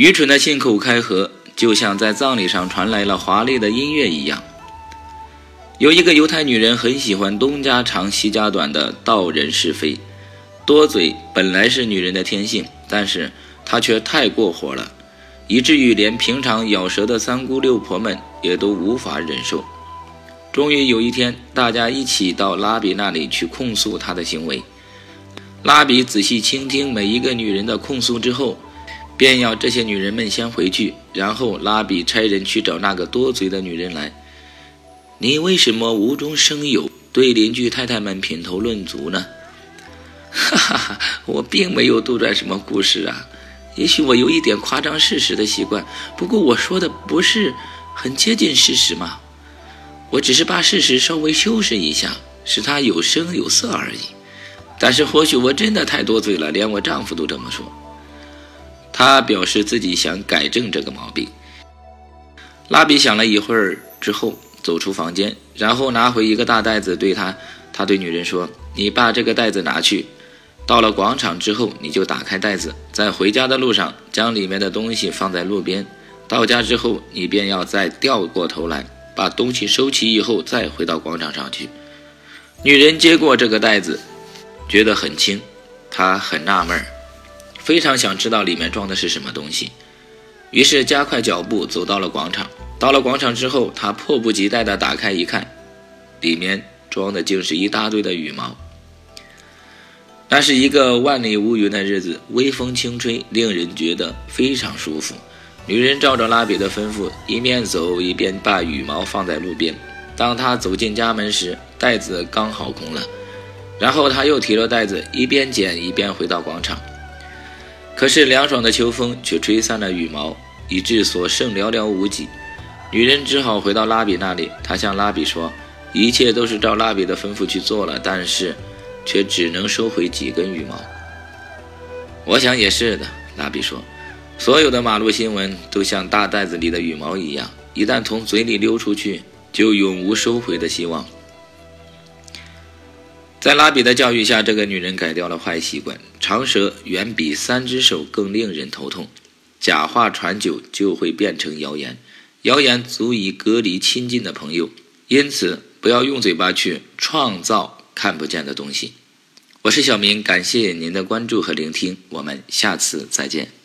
愚蠢的信口开河，就像在葬礼上传来了华丽的音乐一样。有一个犹太女人很喜欢东家长西家短的道人是非，多嘴本来是女人的天性，但是她却太过火了，以至于连平常咬舌的三姑六婆们也都无法忍受。终于有一天，大家一起到拉比那里去控诉她的行为。拉比仔细倾听每一个女人的控诉之后，便要这些女人们先回去，然后拉比差人去找那个多嘴的女人来。你为什么无中生有，对邻居太太们品头论足呢？哈哈哈，我并没有杜撰什么故事啊，也许我有一点夸张事实的习惯，不过我说的不是很接近事实吗？我只是把事实稍微修饰一下，使它有声有色而已。但是或许我真的太多嘴了，连我丈夫都这么说。他表示自己想改正这个毛病。拉比想了一会儿之后，走出房间，然后拿回一个大袋子，对他，他对女人说：“你把这个袋子拿去，到了广场之后，你就打开袋子，在回家的路上将里面的东西放在路边。到家之后，你便要再掉过头来。”把东西收齐以后，再回到广场上去。女人接过这个袋子，觉得很轻，她很纳闷，非常想知道里面装的是什么东西，于是加快脚步走到了广场。到了广场之后，他迫不及待地打开一看，里面装的竟是一大堆的羽毛。那是一个万里无云的日子，微风轻吹，令人觉得非常舒服。女人照着拉比的吩咐，一面走一边把羽毛放在路边。当她走进家门时，袋子刚好空了。然后她又提了袋子，一边捡一边回到广场。可是凉爽的秋风却吹散了羽毛，以致所剩寥寥无几。女人只好回到拉比那里。她向拉比说：“一切都是照拉比的吩咐去做了，但是却只能收回几根羽毛。”我想也是的，拉比说。所有的马路新闻都像大袋子里的羽毛一样，一旦从嘴里溜出去，就永无收回的希望。在拉比的教育下，这个女人改掉了坏习惯。长舌远比三只手更令人头痛。假话传久就会变成谣言，谣言足以隔离亲近的朋友。因此，不要用嘴巴去创造看不见的东西。我是小明，感谢您的关注和聆听，我们下次再见。